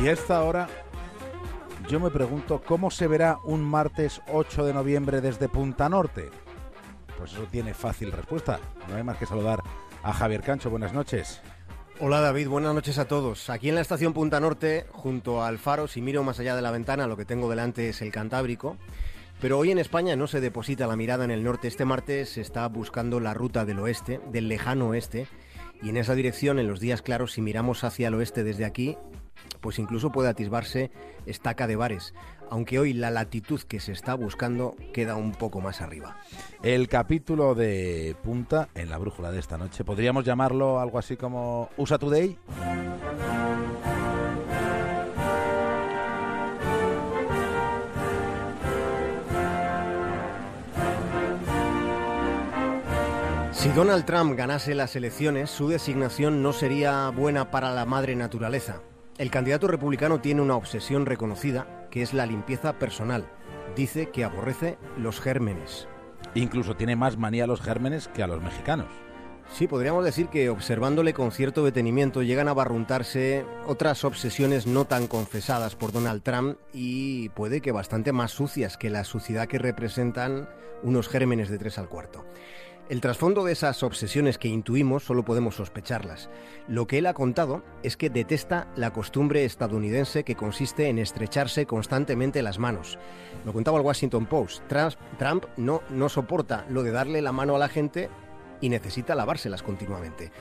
Y esta hora yo me pregunto cómo se verá un martes 8 de noviembre desde Punta Norte. Pues eso tiene fácil respuesta. No hay más que saludar a Javier Cancho. Buenas noches. Hola David, buenas noches a todos. Aquí en la estación Punta Norte, junto al faro, si miro más allá de la ventana, lo que tengo delante es el Cantábrico. Pero hoy en España no se deposita la mirada en el norte. Este martes se está buscando la ruta del oeste, del lejano oeste. Y en esa dirección, en los días claros, si miramos hacia el oeste desde aquí, pues incluso puede atisbarse estaca de bares, aunque hoy la latitud que se está buscando queda un poco más arriba. El capítulo de punta en la brújula de esta noche, ¿podríamos llamarlo algo así como USA Today? Si Donald Trump ganase las elecciones, su designación no sería buena para la madre naturaleza. El candidato republicano tiene una obsesión reconocida, que es la limpieza personal. Dice que aborrece los gérmenes. Incluso tiene más manía a los gérmenes que a los mexicanos. Sí, podríamos decir que observándole con cierto detenimiento llegan a barruntarse otras obsesiones no tan confesadas por Donald Trump y puede que bastante más sucias que la suciedad que representan unos gérmenes de tres al cuarto. El trasfondo de esas obsesiones que intuimos solo podemos sospecharlas. Lo que él ha contado es que detesta la costumbre estadounidense que consiste en estrecharse constantemente las manos. Lo contaba el Washington Post. Trump no, no soporta lo de darle la mano a la gente y necesita lavárselas continuamente.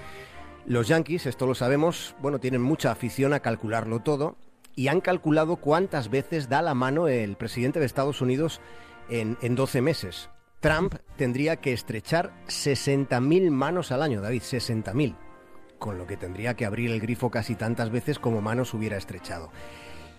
Los Yankees, esto lo sabemos, bueno, tienen mucha afición a calcularlo todo y han calculado cuántas veces da la mano el presidente de Estados Unidos en, en 12 meses. Trump tendría que estrechar 60.000 manos al año, David, 60.000, con lo que tendría que abrir el grifo casi tantas veces como manos hubiera estrechado.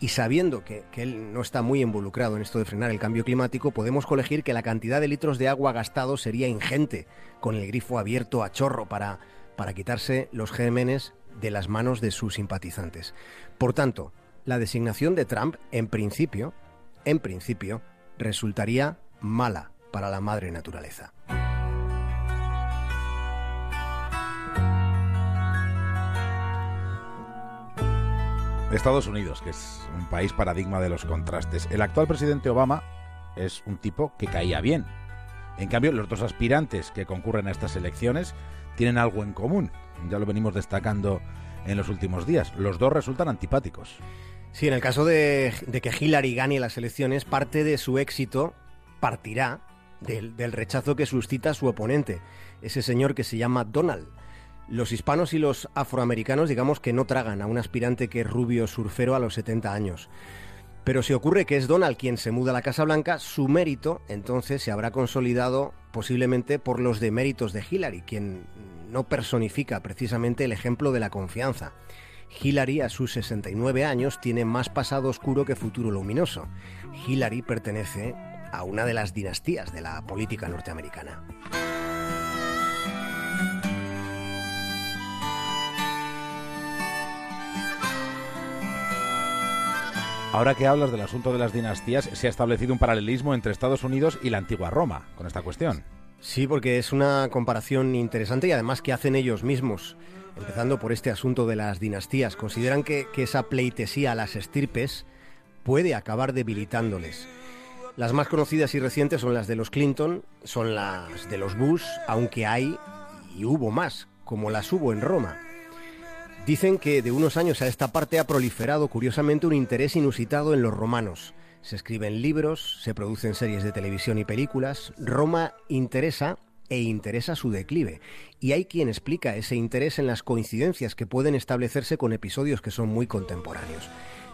Y sabiendo que, él no está muy involucrado en esto de frenar el cambio climático, podemos colegir que la cantidad de litros de agua gastados sería ingente, con el grifo abierto a chorro para, para quitarse los gérmenes de las manos de sus simpatizantes. Por tanto, la designación de Trump, en principio, en principio, resultaría mala para la madre naturaleza. Estados Unidos, que es un país paradigma de los contrastes. El actual presidente Obama es un tipo que caía bien. En cambio, los dos aspirantes que concurren a estas elecciones tienen algo en común. Ya lo venimos destacando en los últimos días. Los dos resultan antipáticos. Sí, en el caso de, que Hillary gane las elecciones, parte de su éxito partirá del, rechazo que suscita su oponente, ese señor que se llama Donald. Los hispanos y los afroamericanos digamos que no tragan a un aspirante que es rubio surfero a los 70 años. Pero si ocurre que es Donald quien se muda a la Casa Blanca, su mérito entonces se habrá consolidado posiblemente por los deméritos de Hillary, quien no personifica precisamente el ejemplo de la confianza. Hillary a sus 69 años tiene más pasado oscuro que futuro luminoso. Hillary pertenece a una de las dinastías de la política norteamericana. Ahora que hablas del asunto de las dinastías, se ha establecido un paralelismo entre Estados Unidos y la antigua Roma con esta cuestión. Sí, porque es una comparación interesante y además que hacen ellos mismos. Empezando por este asunto de las dinastías, consideran que, que esa pleitesía a las estirpes puede acabar debilitándoles. Las más conocidas y recientes son las de los Clinton, son las de los Bush, aunque hay y hubo más, como las hubo en Roma. Dicen que de unos años a esta parte ha proliferado curiosamente un interés inusitado en los romanos. Se escriben libros, se producen series de televisión y películas. Roma interesa e interesa su declive. Y hay quien explica ese interés en las coincidencias que pueden establecerse con episodios que son muy contemporáneos.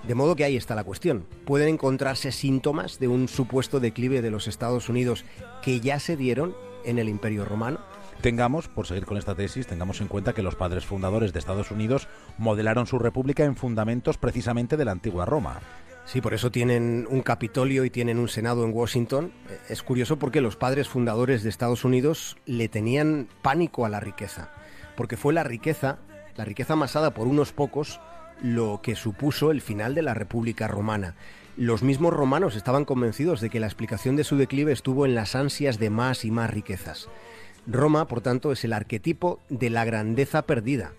De modo que ahí está la cuestión. Pueden encontrarse síntomas de un supuesto declive de los Estados Unidos que ya se dieron en el Imperio Romano. Tengamos, por seguir con esta tesis, tengamos en cuenta que los padres fundadores de Estados Unidos modelaron su república en fundamentos precisamente de la antigua Roma. Sí, por eso tienen un Capitolio y tienen un Senado en Washington. Es curioso porque los padres fundadores de Estados Unidos le tenían pánico a la riqueza, porque fue la riqueza, la riqueza amasada por unos pocos, lo que supuso el final de la República Romana. Los mismos romanos estaban convencidos de que la explicación de su declive estuvo en las ansias de más y más riquezas. Roma, por tanto, es el arquetipo de la grandeza perdida.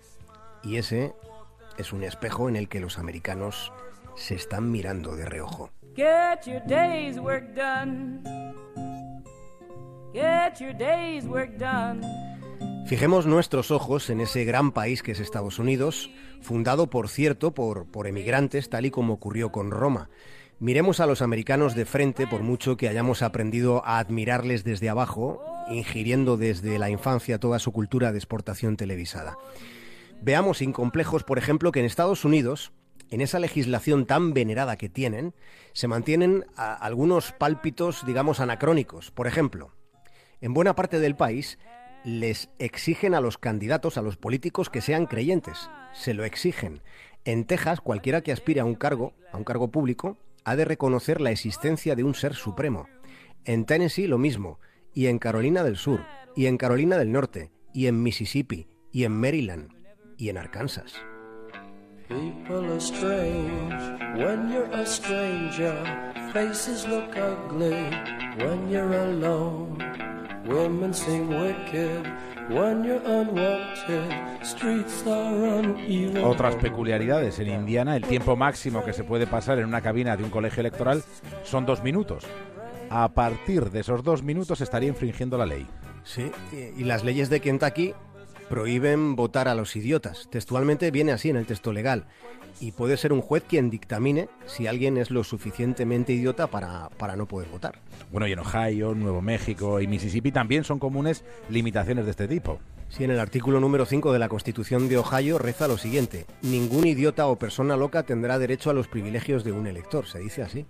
Y ese es un espejo en el que los americanos se están mirando de reojo. Get your day's work done. Get your day's work done. Fijemos nuestros ojos en ese gran país que es Estados Unidos, fundado, por cierto, por, emigrantes, tal y como ocurrió con Roma. Miremos a los americanos de frente, por mucho que hayamos aprendido a admirarles desde abajo, ingiriendo desde la infancia toda su cultura de exportación televisada. Veamos sin complejos, por ejemplo, que en Estados Unidos, en esa legislación tan venerada que tienen, se mantienen algunos pálpitos, digamos, anacrónicos. Por ejemplo, en buena parte del país les exigen a los candidatos, a los políticos, que sean creyentes. Se lo exigen. En Texas, cualquiera que aspire a un cargo, a un cargo público, ha de reconocer la existencia de un ser supremo. En Tennessee lo mismo, y en Carolina del Sur, y en Carolina del Norte, y en Mississippi, y en Maryland, y en Arkansas. Otras peculiaridades. En Indiana, el tiempo máximo que se puede pasar en una cabina de un colegio electoral son dos minutos. A partir de esos dos minutos estaría infringiendo la ley. Sí, y las leyes de Kentucky prohíben votar a los idiotas. Textualmente viene así en el texto legal. Y puede ser un juez quien dictamine si alguien es lo suficientemente idiota para, para no poder votar. Bueno, y en Ohio, Nuevo México y Mississippi también son comunes limitaciones de este tipo. Sí, en el artículo número 5 de la Constitución de Ohio reza lo siguiente. Ningún idiota o persona loca tendrá derecho a los privilegios de un elector. Se dice así.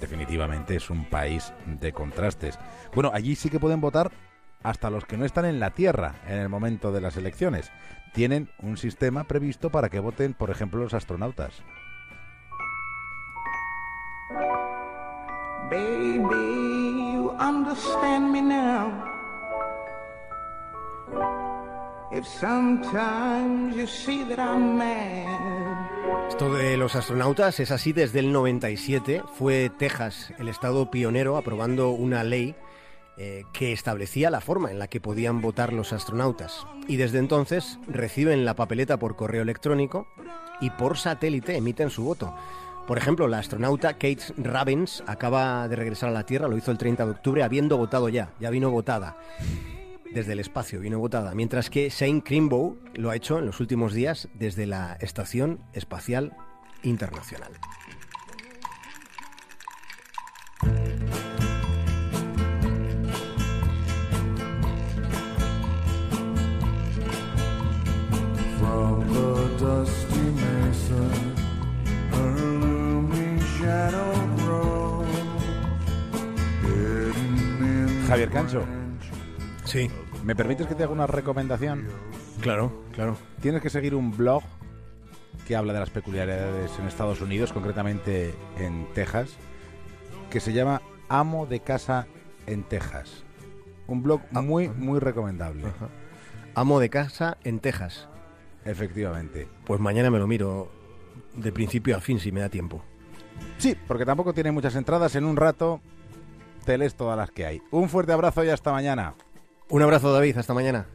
Definitivamente es un país de contrastes. Bueno, allí sí que pueden votar hasta los que no están en la Tierra en el momento de las elecciones. Tienen un sistema previsto para que voten, por ejemplo, los astronautas. Esto de los astronautas es así desde el 97. Fue Texas el estado pionero aprobando una ley eh, que establecía la forma en la que podían votar los astronautas. Y desde entonces reciben la papeleta por correo electrónico y por satélite emiten su voto. Por ejemplo, la astronauta Kate Ravens acaba de regresar a la Tierra, lo hizo el 30 de octubre, habiendo votado ya, ya vino votada. Desde el espacio vino votada, mientras que Shane Crimbow lo ha hecho en los últimos días desde la Estación Espacial Internacional. Javier Cancho. Sí. ¿Me permites que te haga una recomendación? Claro, claro. Tienes que seguir un blog que habla de las peculiaridades en Estados Unidos, concretamente en Texas, que se llama Amo de Casa en Texas. Un blog ah, muy, muy recomendable. Amo de Casa en Texas. Efectivamente. Pues mañana me lo miro de principio a fin si me da tiempo. Sí, porque tampoco tiene muchas entradas. En un rato te lees todas las que hay. Un fuerte abrazo y hasta mañana. Un abrazo David, hasta mañana.